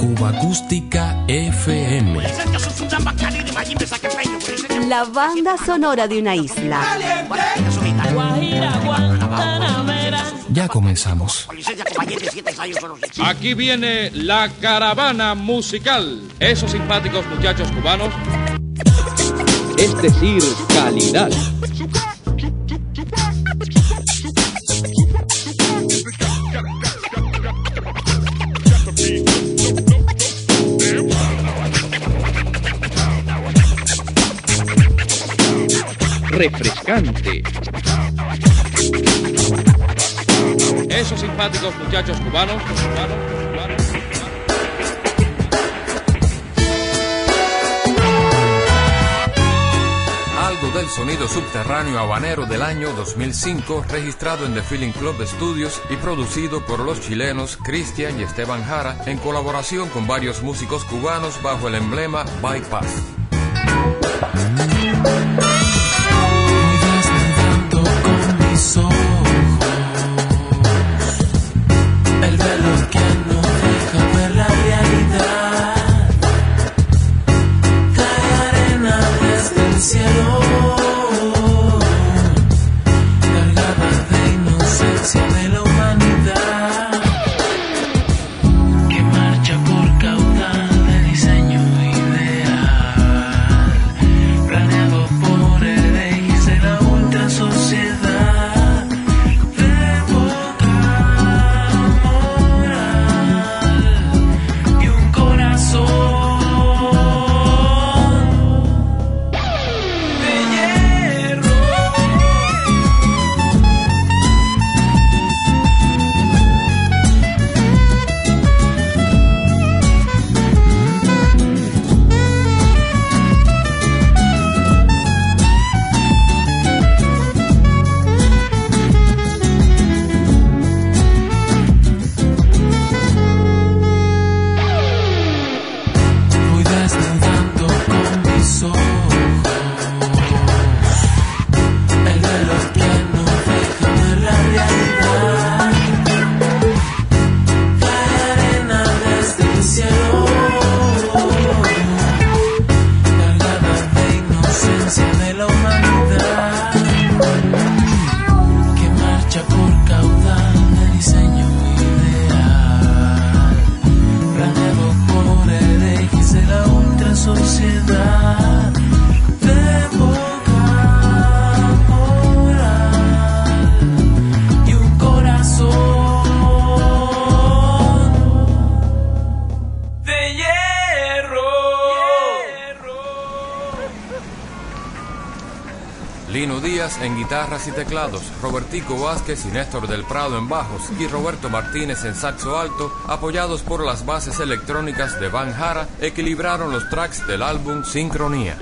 Cuba Acústica FM. La banda sonora de una isla. Ya comenzamos. Aquí viene la caravana musical. Esos simpáticos muchachos cubanos. Es decir, calidad. Refrescante. Esos simpáticos muchachos cubanos, cubanos, cubanos. Algo del sonido subterráneo habanero del año 2005, registrado en The Feeling Club Studios y producido por los chilenos Cristian y Esteban Jara en colaboración con varios músicos cubanos bajo el emblema Bypass. En guitarras y teclados, Robertico Vázquez y Néstor del Prado en bajos y Roberto Martínez en saxo alto, apoyados por las bases electrónicas de Van Jara, equilibraron los tracks del álbum Sincronía.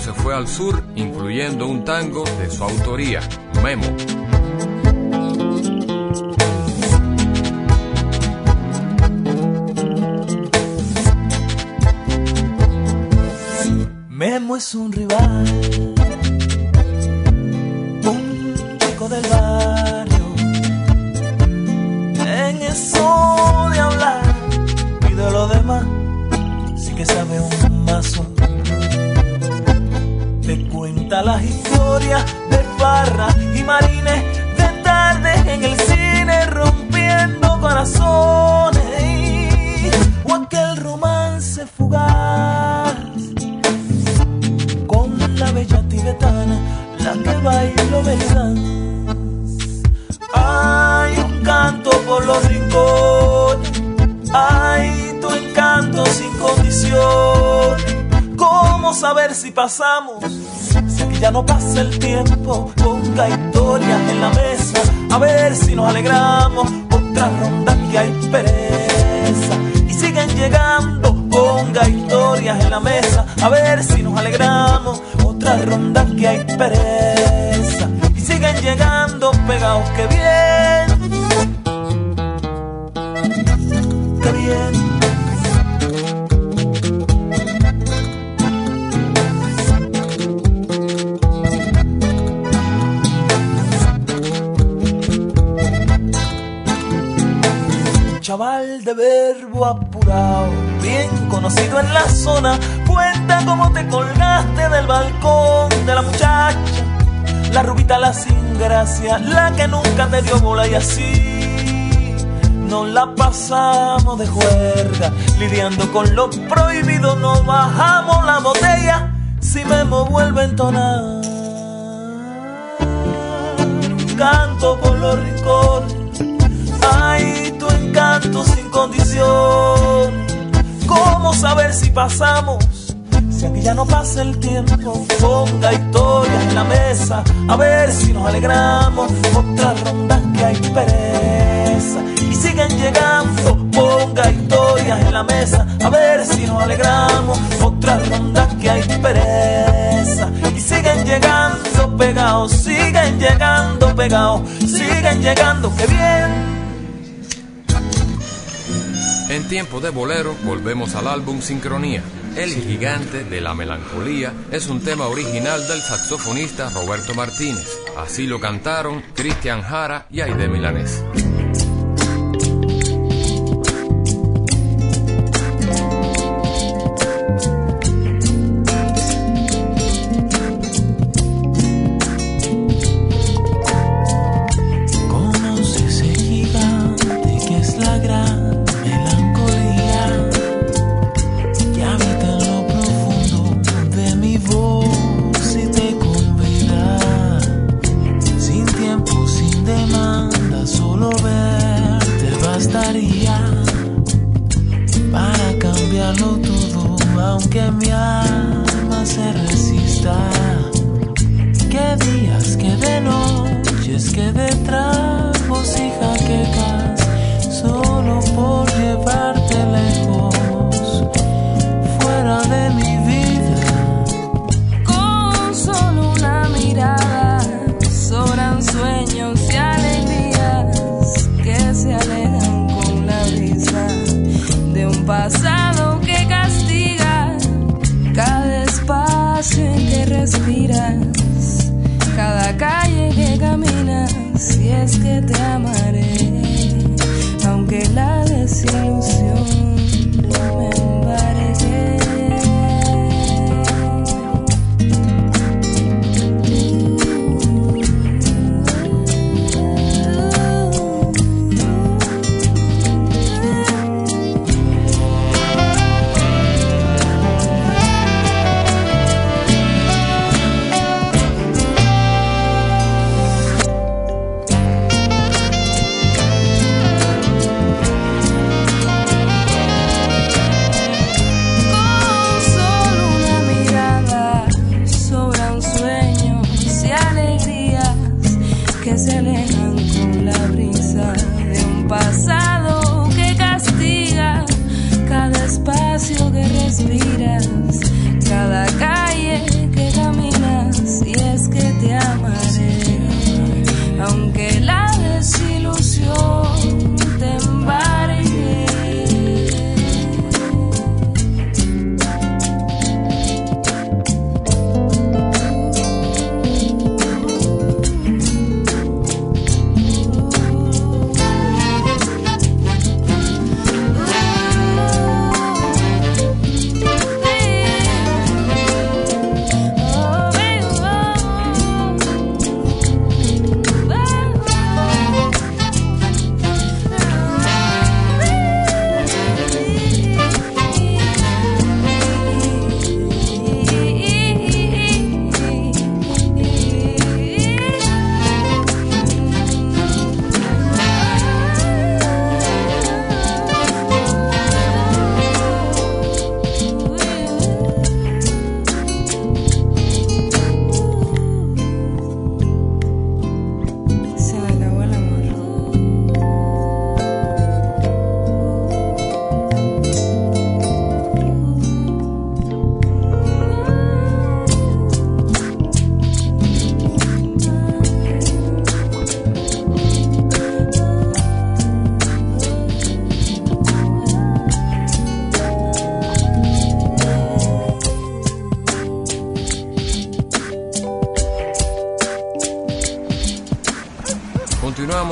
Se fue al sur, incluyendo un tango de su autoría, Memo. Memo es un rival, chaval de verbo apurado, bien conocido en la zona. Cuenta cómo te colgaste del balcón de la muchacha, la rubita, la sin gracia, la que nunca te dio bola y así. Nos la pasamos de juerga, lidiando con lo prohibido, nos bajamos la botella si Memo vuelve a entonar. Canto por los rincones Ay, tu encanto sin condición. ¿Cómo saber si pasamos? Si aquí ya no pasa el tiempo, ponga historias en la mesa, a ver si nos alegramos. Otra ronda que hay pereza y siguen llegando. Ponga historias en la mesa, a ver si nos alegramos. Otra ronda que hay pereza y siguen llegando pegados, siguen llegando pegados, siguen llegando. ¡Qué bien! En tiempo de bolero volvemos al álbum Sincronía. El gigante de la melancolía es un tema original del saxofonista Roberto Martínez. Así lo cantaron Cristian Jara y Aide Milanés. Pasado que castiga cada espacio en que respiras, Si es que te amaré,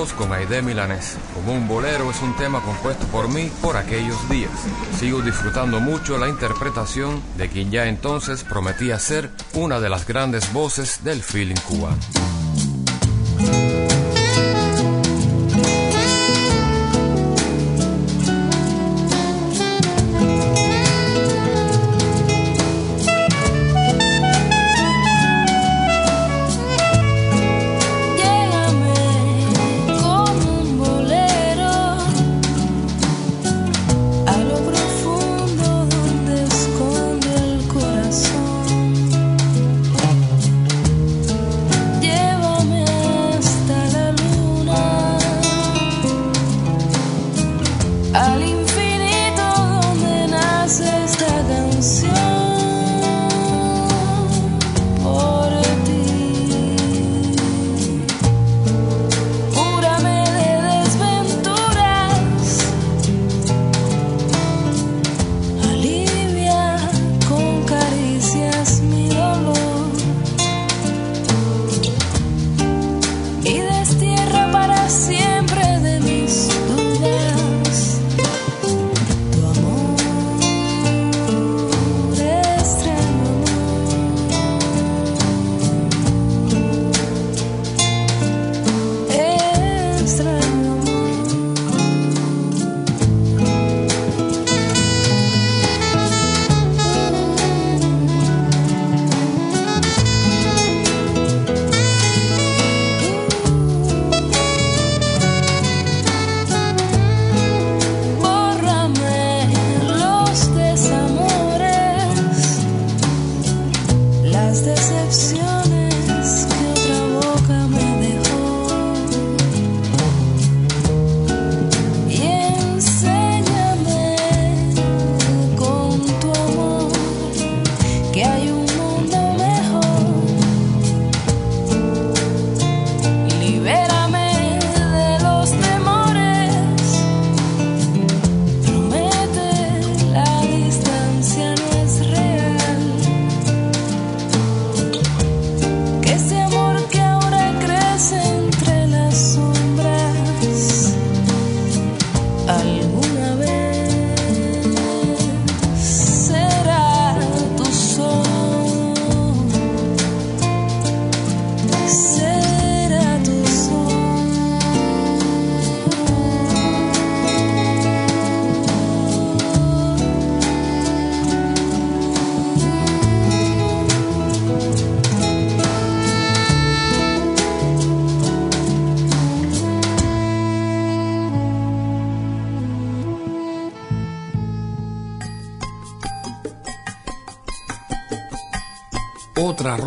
con Aide Milanés. Como un bolero es un tema compuesto por mí por aquellos días. Sigo disfrutando mucho la interpretación de quien ya entonces prometía ser una de las grandes voces del feeling cubano.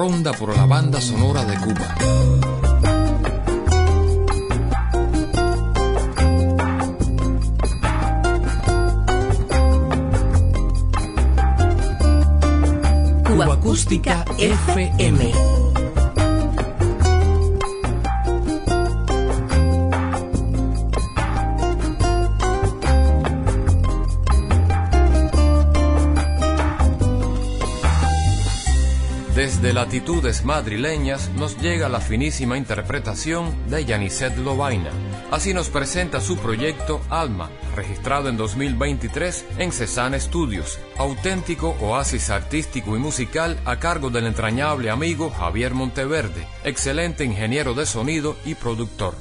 Ronda por la banda sonora de Cuba. Cuba Acústica FM. Latitudes madrileñas nos llega la finísima interpretación de Yanisette Lovaina. Así nos presenta su proyecto Alma, registrado en 2023 en Cezanne Studios, auténtico oasis artístico y musical a cargo del entrañable amigo Javier Monteverde, excelente ingeniero de sonido y productor.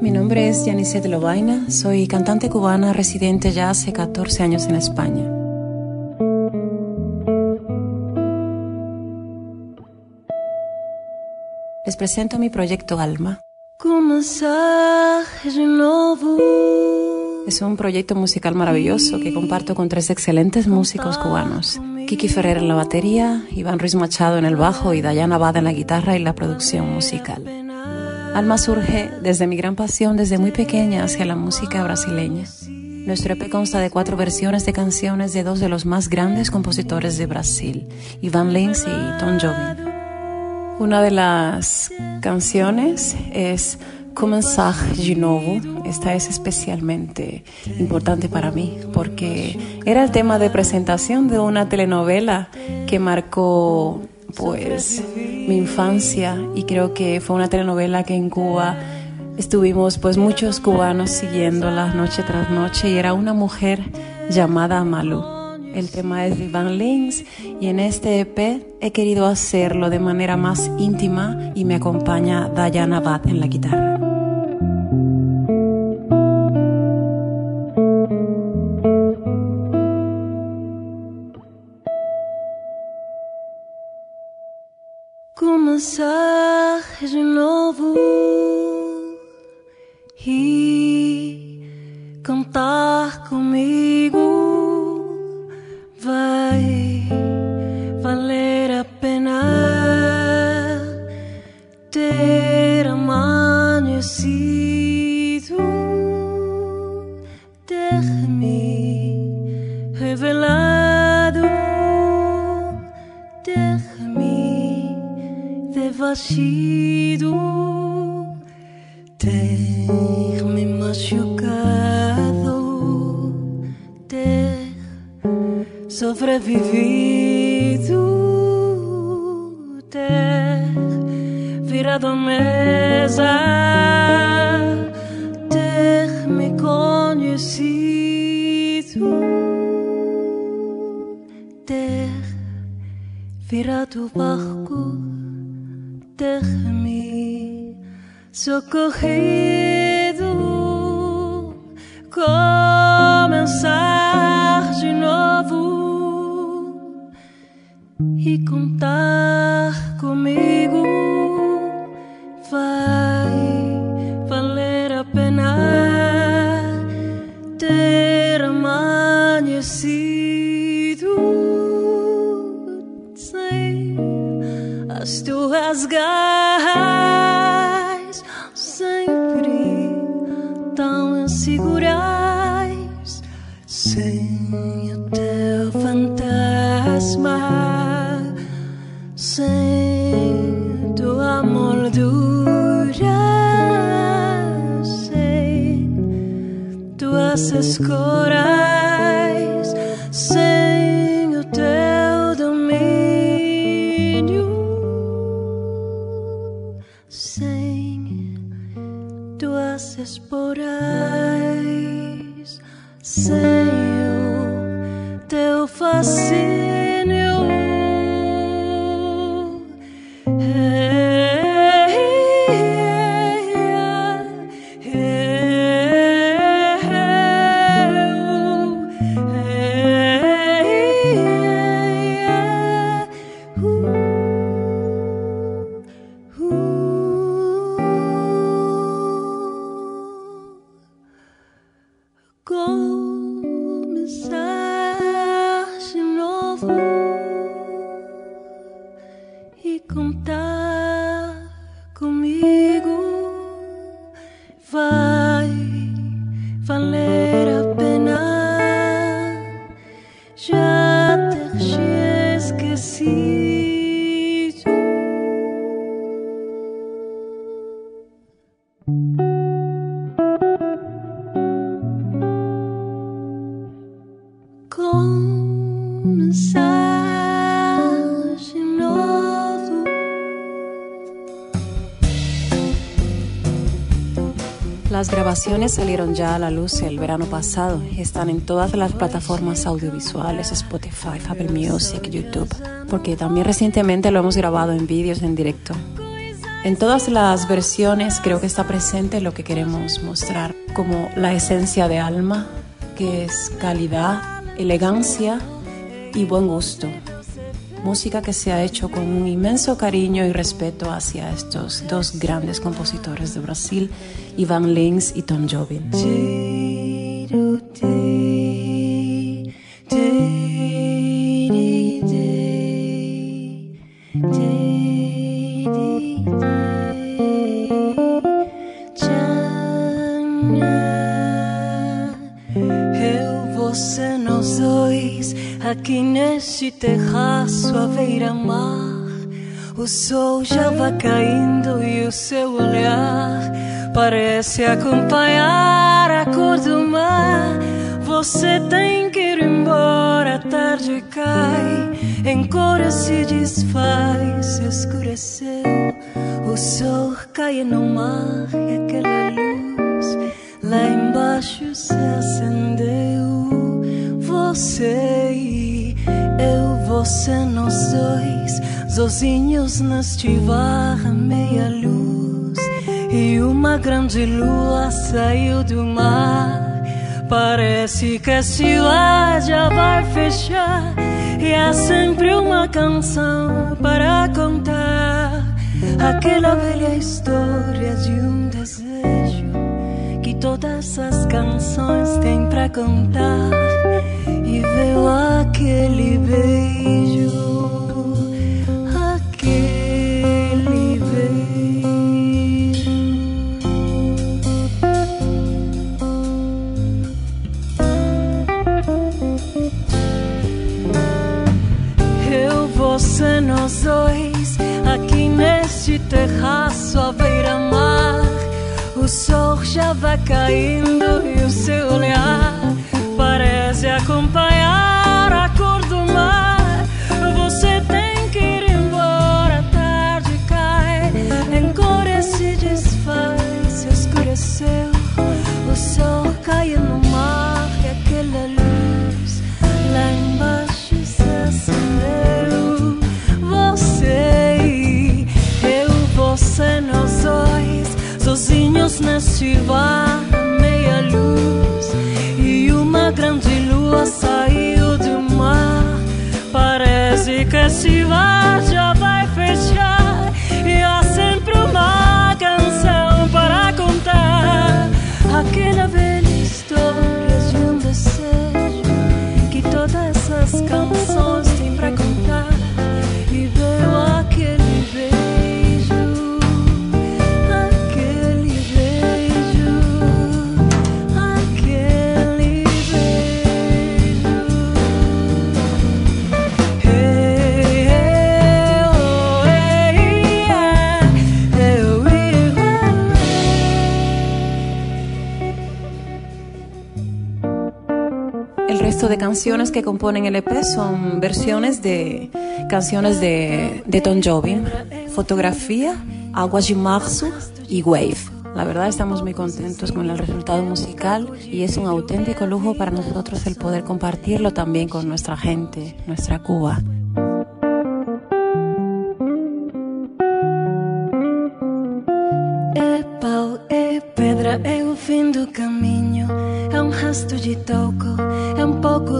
Mi nombre es Yanisette Lovaina, soy cantante cubana residente ya hace 14 años en España. Les presento mi proyecto Alma. Es un proyecto musical maravilloso que comparto con tres excelentes músicos cubanos. Kiki Ferrer en la batería, Iván Ruiz Machado en el bajo y Dayana Bada en la guitarra y la producción musical. Alma surge desde mi gran pasión desde muy pequeña hacia la música brasileña. Nuestro EP consta de cuatro versiones de canciones de dos de los más grandes compositores de Brasil, Iván Lins y Tom Jobim. Una de las canciones es Comenzar de Novo. Esta es especialmente importante para mí porque era el tema de presentación de una telenovela que marcó pues mi infancia y creo que fue una telenovela que en Cuba estuvimos pues muchos cubanos siguiéndola noche tras noche y era una mujer llamada Malú. El tema es de Van y en este EP he querido hacerlo de manera más íntima y me acompaña Diana Abad en la guitarra. Começar de novo e cantar comigo Las grabaciones salieron ya a la luz el verano pasado y están en todas las plataformas audiovisuales, Spotify, Apple Music, YouTube, porque también recientemente lo hemos grabado en vídeos en directo. En todas las versiones creo que está presente lo que queremos mostrar, como la esencia de alma, que es calidad, elegancia y buen gusto. Música que se ha hecho con un inmenso cariño y respeto hacia estos dos grandes compositores de Brasil, Ivan Lins y Tom Jobim. Beira-mar. O sol já vai caindo e o seu olhar parece acompanhar a cor do mar. Você tem que ir embora. a tarde cai, em se desfaz, se escureceu. O sol cai no mar e aquela luz lá embaixo se acendeu. Você você, nós dois, sozinhos neste bar, meia luz. E uma grande lua saiu do mar. Parece que a cidade já vai fechar. E há sempre uma canção para contar. Aquela velha história de um desejo que todas as canções têm para contar. E veio aquele beijo. Terraço à beira-mar. O sol já vai caindo e o seu olhar parece acompanhar neste bar, meia luz e uma grande lua saiu do mar. Parece que esse bar já vai fechar e há sempre uma canção para contar. Aquela velha resto de canciones que componen el EP son versiones de canciones de, de Tom Fotografía, Aguas de Marzo y Wave. La verdad estamos muy contentos con el resultado musical y es un auténtico lujo para nosotros el poder compartirlo también con nuestra gente, nuestra Cuba.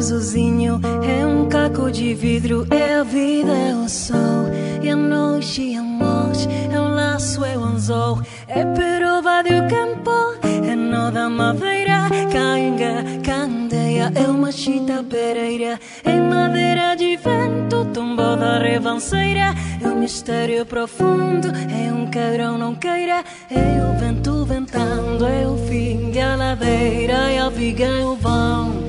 É um caco de vidro, é a vida, é o sol. E a noite, é a morte, é um laço, é o anzol. É peroba do campo, é nó da madeira. Cainga, candeia, é uma chita pereira. É madeira de vento, tombou da revanceira. É um mistério profundo, é um queirão, não queira. É o vento ventando, é o fim da ladeira. É a viga, é o vão.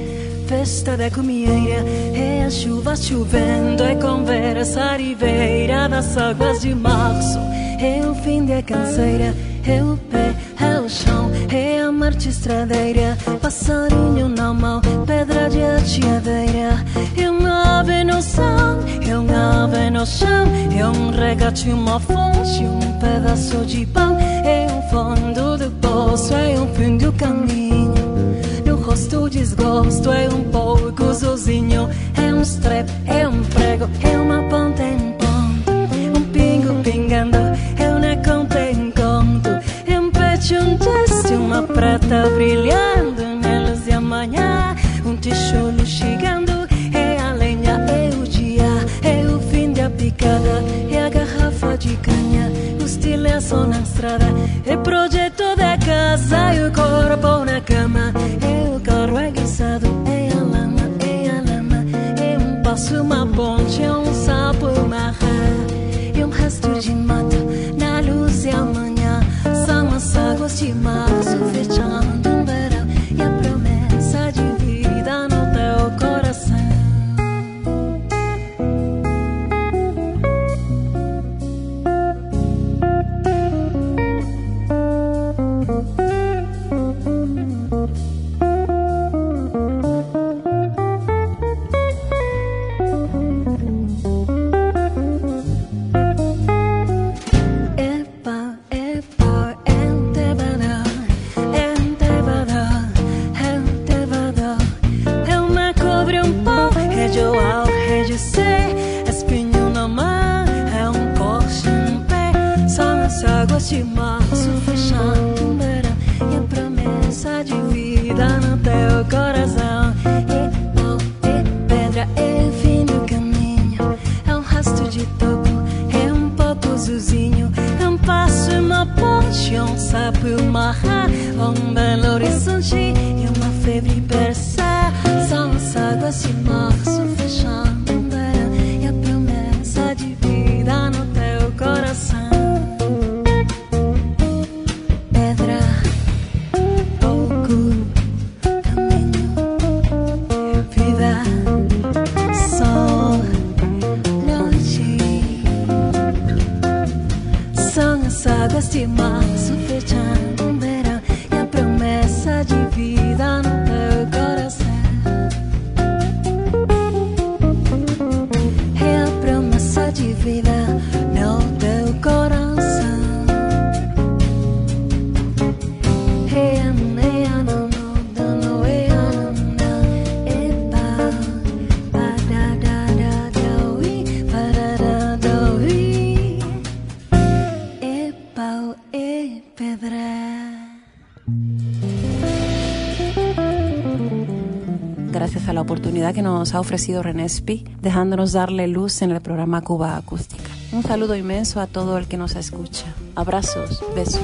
Festa da comieira, é a chuva chovendo, é conversa ribeira das águas de março. É o fim da canseira, é o pé, é o chão, é a marcha estradeira. Passarinho na mão, pedra de ateadeira. É uma ave no céu, é uma ave no chão. É um regate, uma fonte, um pedaço de pão. É o fundo do poço, é o fim do caminho. No rosto desgosto é um pouco sozinho. É um strep, é um prego, é uma ponta em ponta Um pingo pingando, é uma conta em conto. É um pecho, um gesto, uma prata brilhando Na luz da manhã, um tijolo chegando. É a lenha, é o dia, é o fim da picada. É a garrafa de canha, o estilhaço na estrada. É projeto da casa e o corpo na cama sự mà bọn treo la oportunidad que nos ha ofrecido Renespi, dejándonos darle luz en el programa Cuba Acústica. Un saludo inmenso a todo el que nos escucha. Abrazos, besos.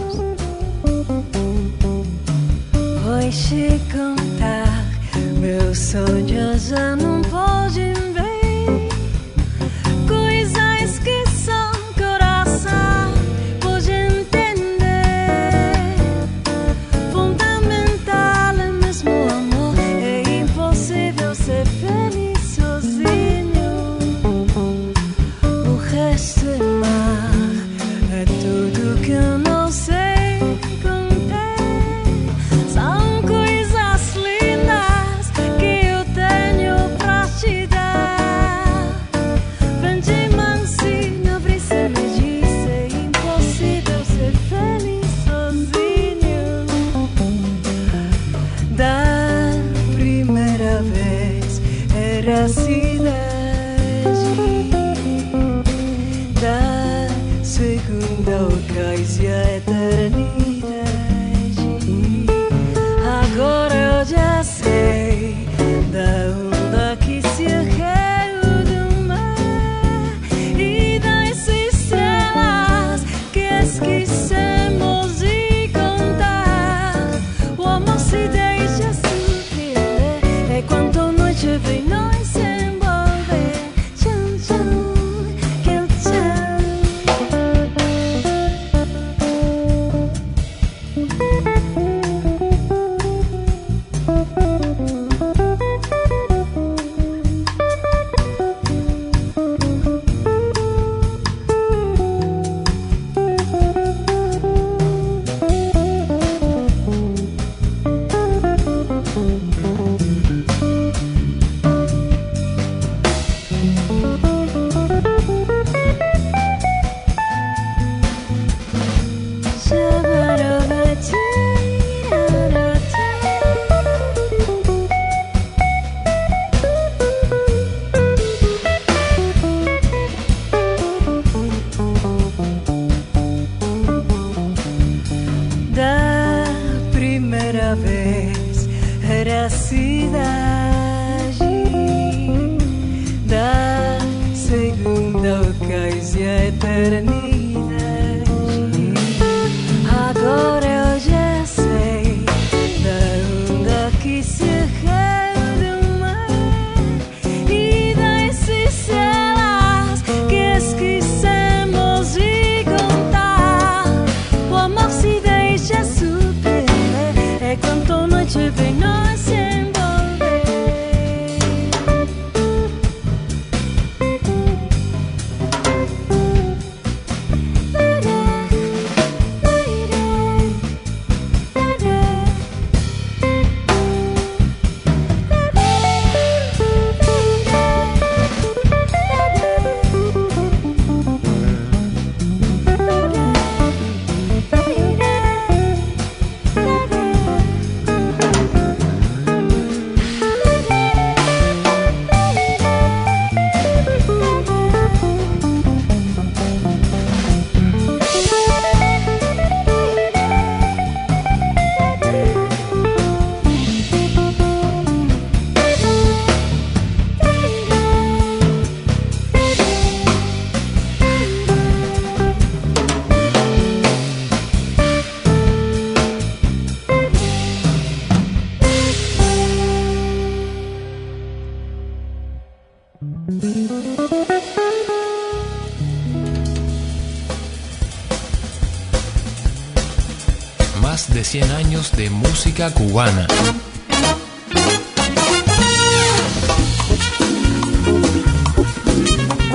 De música cubana.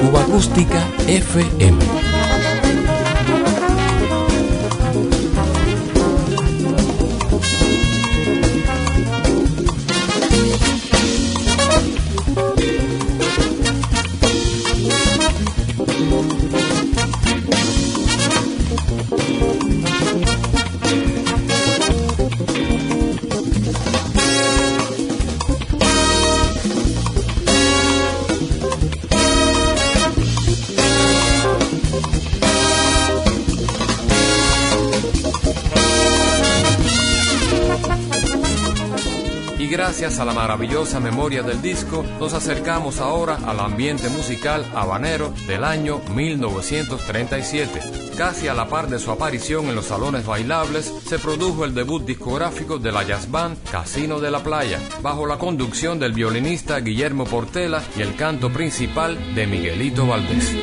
Cuba Acústica FM. Maravillosa memoria del disco, nos acercamos ahora al ambiente musical habanero del año 1937. Casi a la par de su aparición en los salones bailables, se produjo el debut discográfico de la jazz band Casino de la Playa, bajo la conducción del violinista Guillermo Portela y el canto principal de Miguelito Valdés.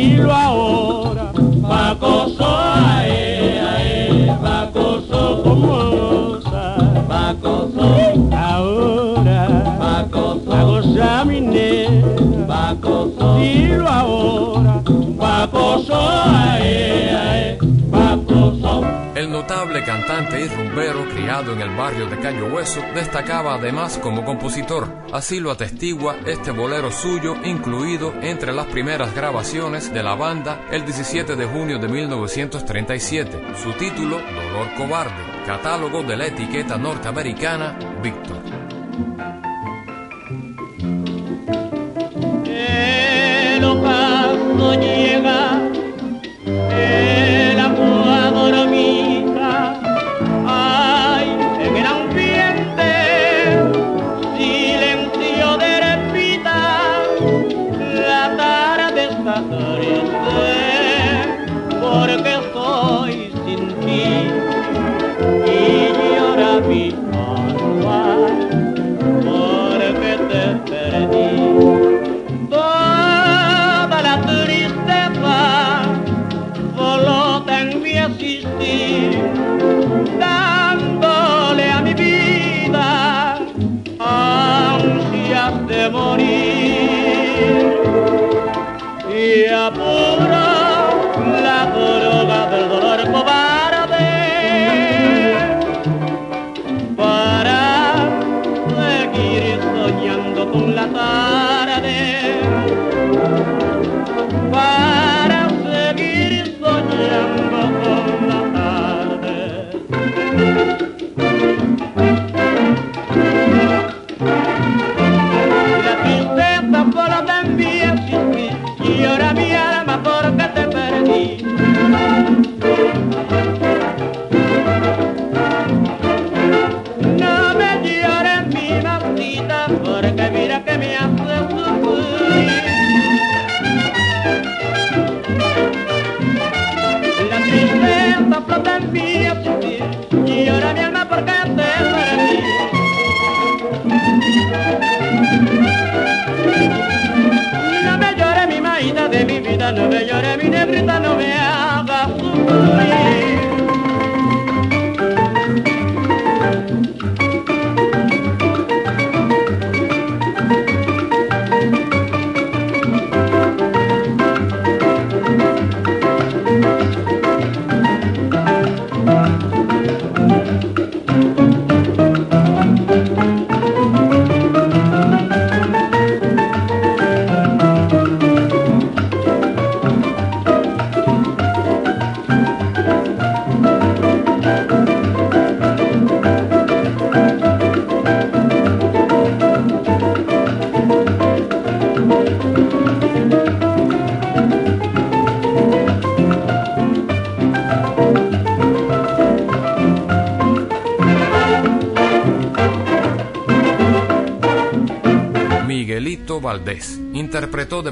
Dilo ahora, Pacoso, ay, ay, Pacoso, como goza, Pacoso, ahora, Pacoso, a gozar mi nena, Pacoso, dilo ahora, Pacoso, ay, ay, Pacoso. Notable cantante y rumbero criado en el barrio de Cayo Hueso destacaba además como compositor. Así lo atestigua este bolero suyo incluido entre las primeras grabaciones de la banda el 17 de junio de 1937. Su título, Dolor Cobarde, catálogo de la etiqueta norteamericana Victor.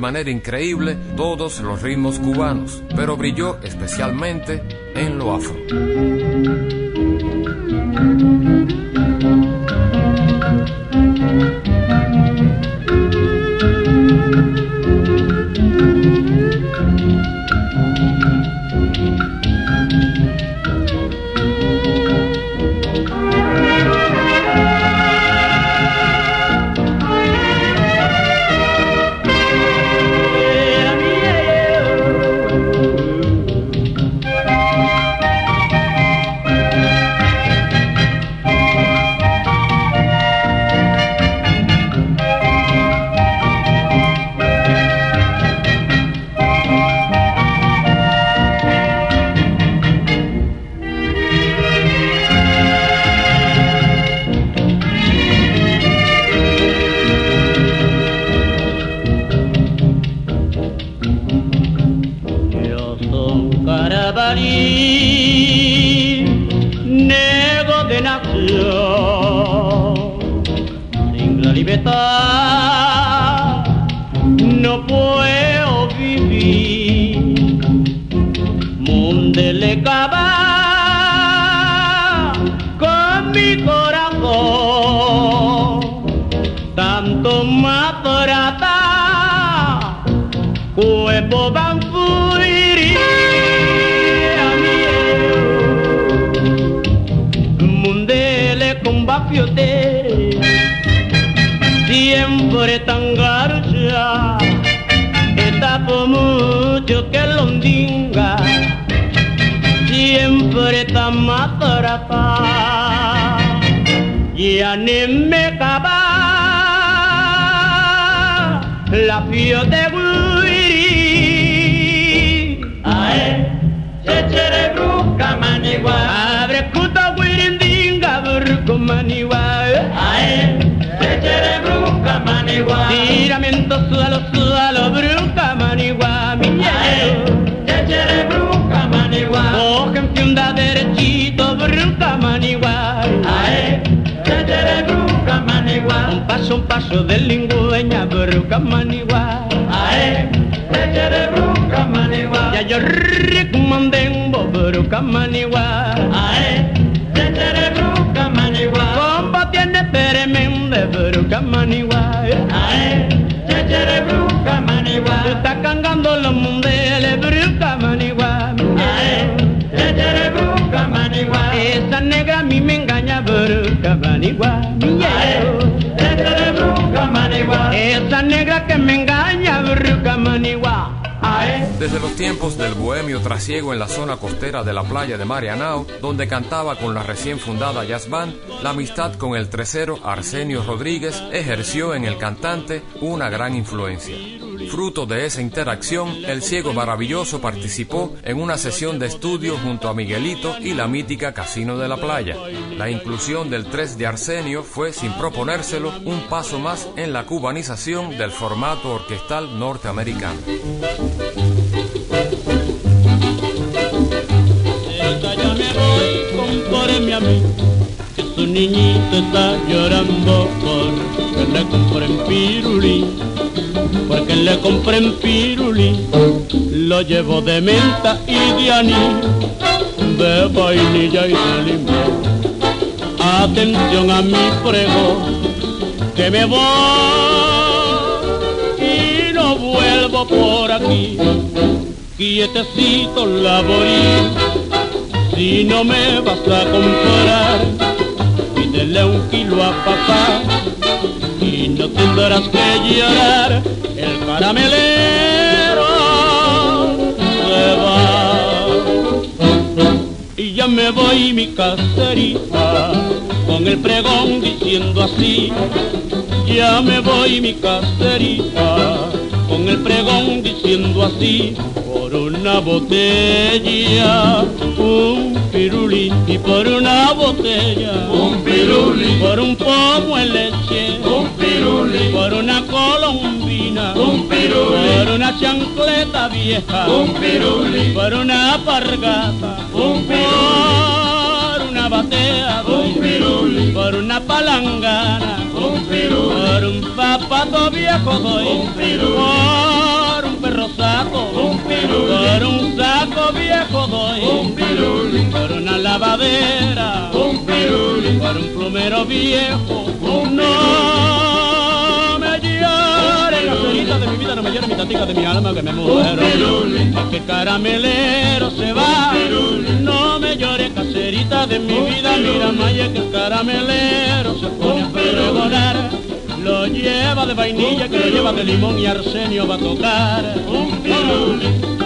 manera increíble todos los ritmos cubanos, pero brilló especialmente en lo afro. Un paso, un paso del lingüeña, bruca manigua. Ae, echere bruca manigua. Ya yo ric mandembo, bruca manigua. Ae, echere bruca manigua. Combo tiene peremende, bruca manigua. Ae, echere bruca manigua. Está cangando los mundeles, bruca manigua. Ae, echere bruca manigua. Esa negra a mí me engaña, bruca manigua. Yeah. Desde los tiempos del bohemio trasiego en la zona costera de la playa de Marianao, donde cantaba con la recién fundada Jazz Band, la amistad con el tercero Arsenio Rodríguez ejerció en el cantante una gran influencia. Fruto de esa interacción, el ciego maravilloso participó en una sesión de estudio junto a Miguelito y la mítica Casino de la Playa. La inclusión del 3 de Arsenio fue, sin proponérselo, un paso más en la cubanización del formato orquestal norteamericano. Porque le compren pirulí, lo llevo de menta y de anís, de vainilla y de limón. Atención a mi prego, que me voy y no vuelvo por aquí, quietecito laborí si no me vas a comprar, pídele un kilo a papá y no tendrás que llorar, el caramelero se va. Y ya me voy mi caserita, con el pregón diciendo así, ya me voy mi caserita, con el pregón diciendo así, por una botella, un pirulí, y por una botella, un pirulí, por un pomo de leche, un por una colombina, un pirulí, por una chancleta vieja, un pirulí, por una pargata, un por una batea, un pirulí, por una palangana, un por un papato viejo doy, un por un perro saco, un por un saco viejo doy, un pirulí, por una lavadera, un pirulí, por un plumero viejo, un no de mi vida, no me llore mi tatica de mi alma que me muero, es que caramelero se va, no me llore caserita de mi vida, mira Maya que el caramelero se pone a pregonar. Lo lleva de vainilla, que lo lleva de limón y arsenio va a tocar. Un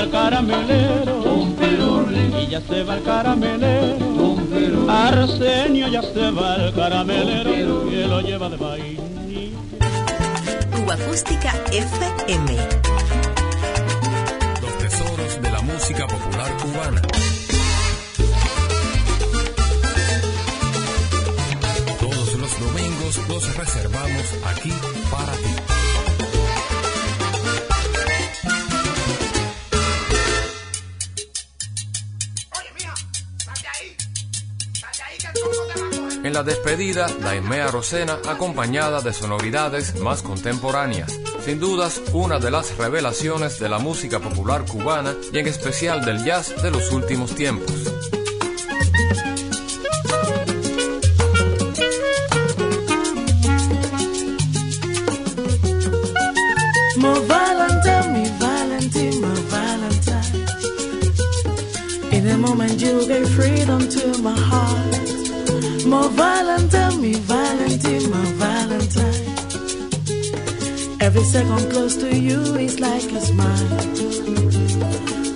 va el caramelero, y ya se va el caramelero, Arsenio ya se va el caramelero, que lo lleva de vainilla. Cuba Acústica FM. Los tesoros de la música popular cubana. La despedida, Daimea Rosena acompañada de sonoridades más contemporáneas. Sin dudas, una de las revelaciones de la música popular cubana y en especial del jazz de los últimos tiempos. Second close to you is like a smile.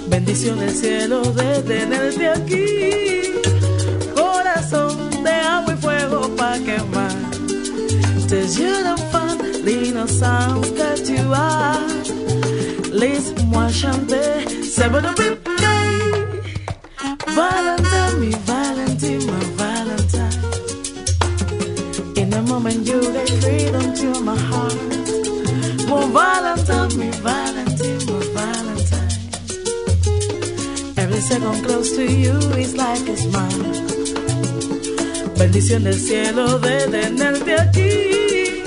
Bendición del cielo de tenerte aquí. Corazón de agua y fuego pa' quemar. Cause you're the fun, l'innocence que tu as. Laisse-moi chanter, c'est bon de Valentine, me Valentine, my Valentine. Every second close to you is like a smile. Bendición del cielo de tenerte aquí.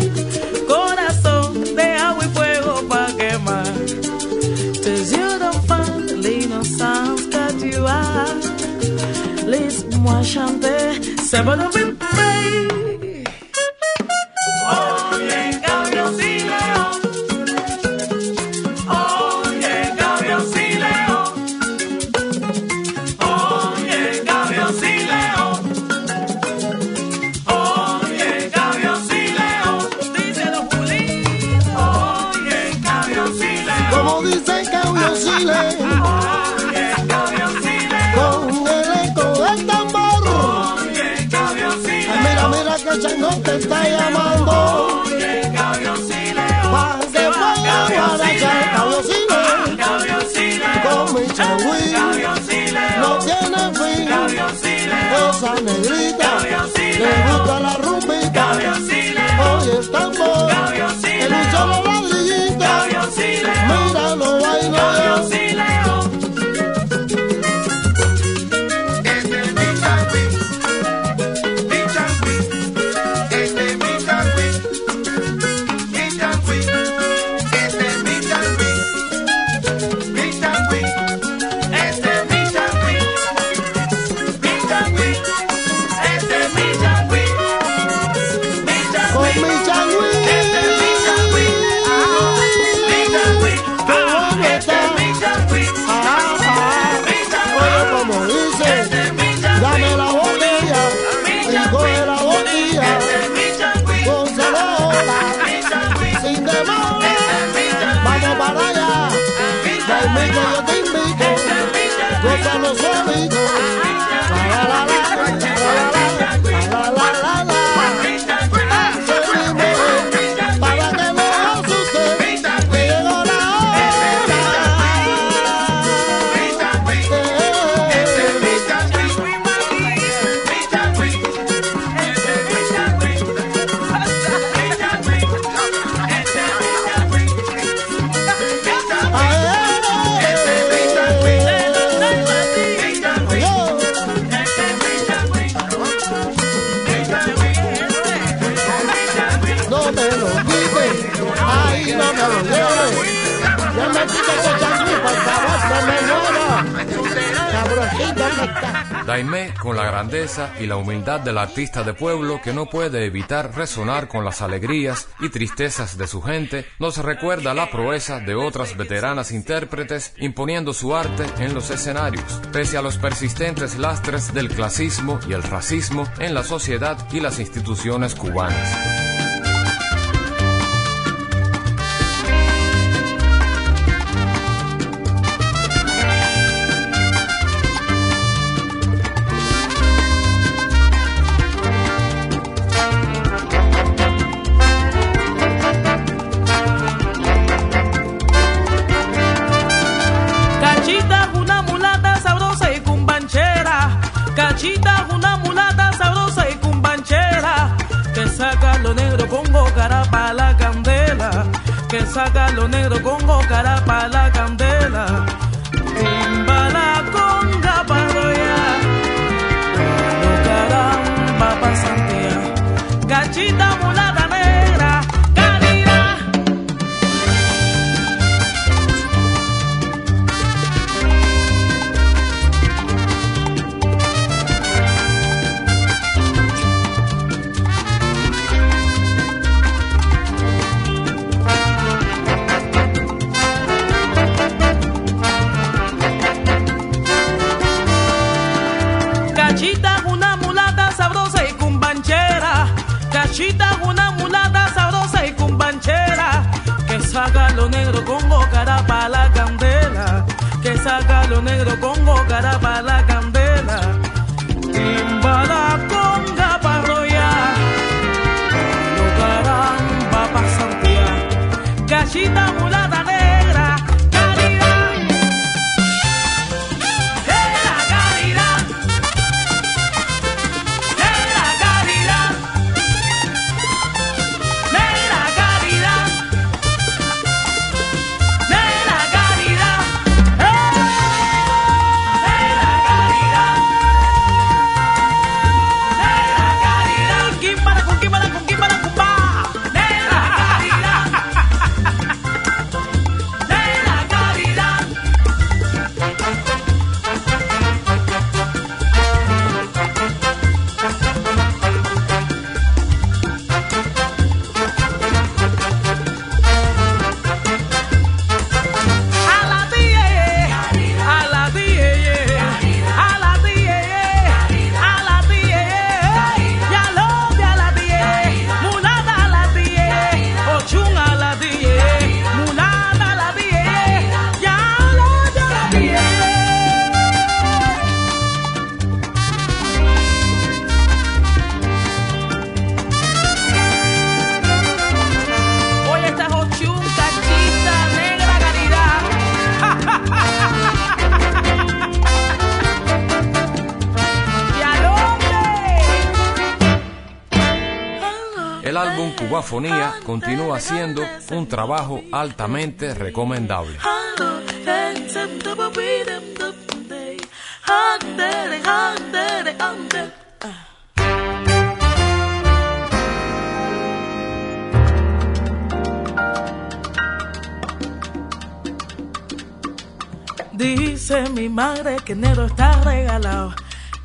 Corazón de agua y fuego pa' quemar. Cause you don't find the innocence that you are. Laisse-moi chanter, c'est bon, baby. love Jaime con la grandeza y la humildad del artista de pueblo que no puede evitar resonar con las alegrías y tristezas de su gente, nos recuerda la proeza de otras veteranas intérpretes imponiendo su arte en los escenarios, pese a los persistentes lastres del clasismo y el racismo en la sociedad y las instituciones cubanas. Congo Carapala Continúa siendo un trabajo altamente recomendable. Dice mi madre que enero está regalado,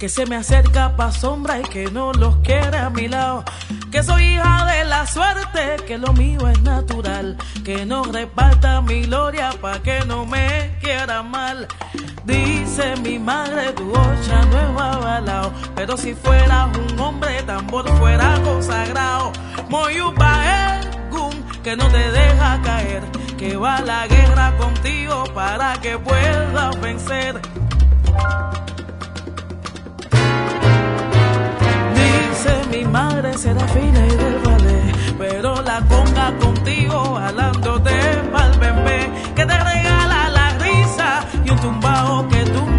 que se me acerca pa' sombra y que no los quiere a mi lado. Que soy hija de la suerte, que lo mío es natural, que no reparta mi gloria pa' que no me quiera mal. Dice mi madre, tu ocha no es pero si fueras un hombre, tambor fuera consagrado. Moyupa Gum, que no te deja caer, que va a la guerra contigo para que puedas vencer. Mi madre será fina y del ballet, pero la conga contigo jalándote pa'l bebé, que te regala la risa y un tumbao que tumba,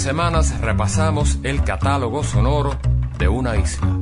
semanas repasamos el catálogo sonoro de una isla.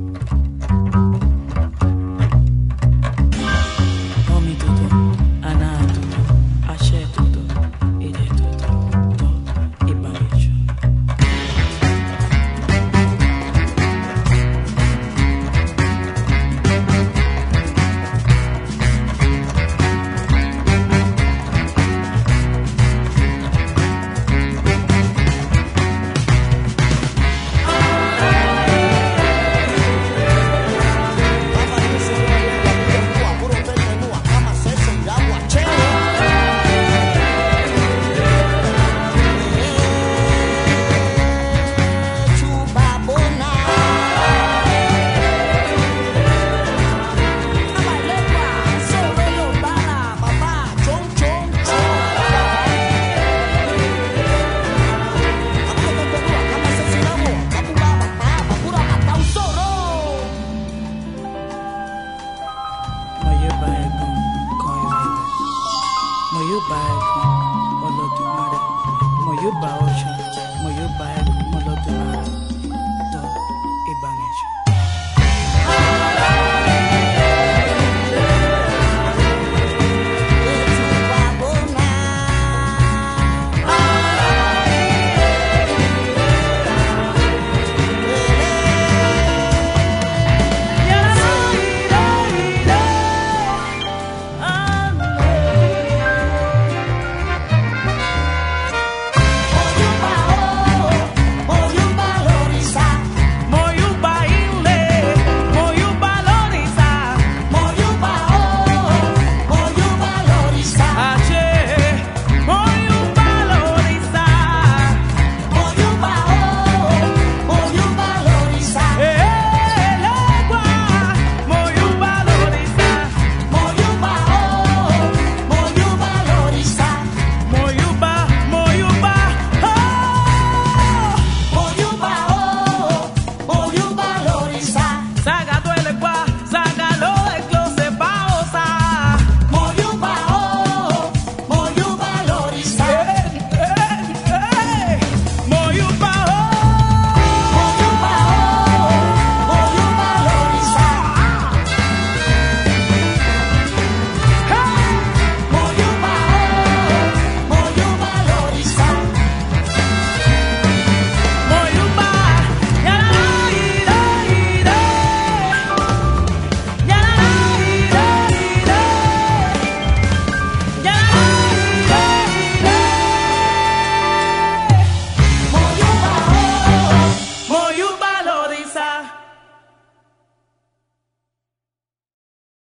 yóò bá ẹ̀gbọ́n ọlọ́dún mara mo yóò bá ọ̀ṣun mo yóò bá ẹ̀gbọ́n ọlọ́dún mara.